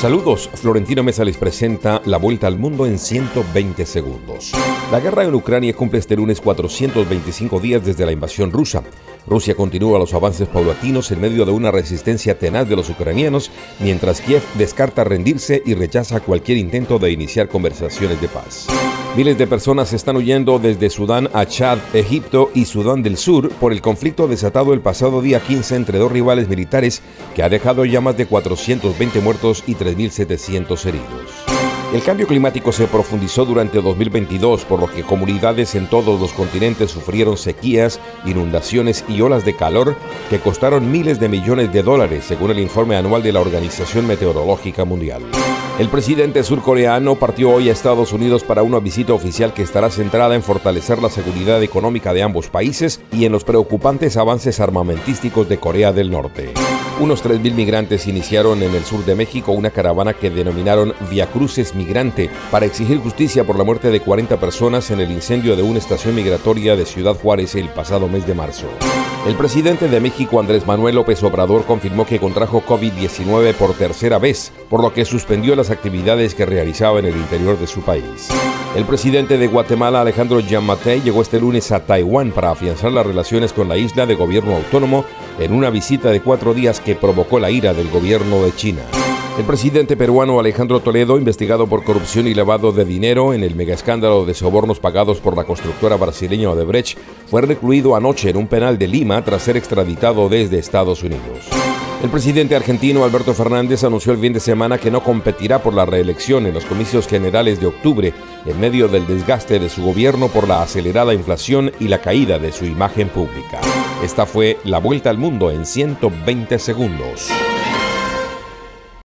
Saludos, Florentino Mesa les presenta la vuelta al mundo en 120 segundos. La guerra en Ucrania cumple este lunes 425 días desde la invasión rusa. Rusia continúa los avances paulatinos en medio de una resistencia tenaz de los ucranianos, mientras Kiev descarta rendirse y rechaza cualquier intento de iniciar conversaciones de paz. Miles de personas están huyendo desde Sudán a Chad, Egipto y Sudán del Sur por el conflicto desatado el pasado día 15 entre dos rivales militares que ha dejado ya más de 420 muertos y 3.700 heridos. El cambio climático se profundizó durante 2022, por lo que comunidades en todos los continentes sufrieron sequías, inundaciones y olas de calor que costaron miles de millones de dólares, según el informe anual de la Organización Meteorológica Mundial. El presidente surcoreano partió hoy a Estados Unidos para una visita oficial que estará centrada en fortalecer la seguridad económica de ambos países y en los preocupantes avances armamentísticos de Corea del Norte. Unos 3.000 migrantes iniciaron en el sur de México una caravana que denominaron Via Cruces Migrante para exigir justicia por la muerte de 40 personas en el incendio de una estación migratoria de Ciudad Juárez el pasado mes de marzo. El presidente de México, Andrés Manuel López Obrador, confirmó que contrajo COVID-19 por tercera vez, por lo que suspendió las actividades que realizaba en el interior de su país. El presidente de Guatemala, Alejandro Yamatei, llegó este lunes a Taiwán para afianzar las relaciones con la isla de gobierno autónomo en una visita de cuatro días que provocó la ira del gobierno de China. El presidente peruano Alejandro Toledo, investigado por corrupción y lavado de dinero en el megaescándalo de sobornos pagados por la constructora brasileña Odebrecht, fue recluido anoche en un penal de Lima tras ser extraditado desde Estados Unidos. El presidente argentino Alberto Fernández anunció el fin de semana que no competirá por la reelección en los comicios generales de octubre en medio del desgaste de su gobierno por la acelerada inflación y la caída de su imagen pública. Esta fue la vuelta al mundo en 120 segundos.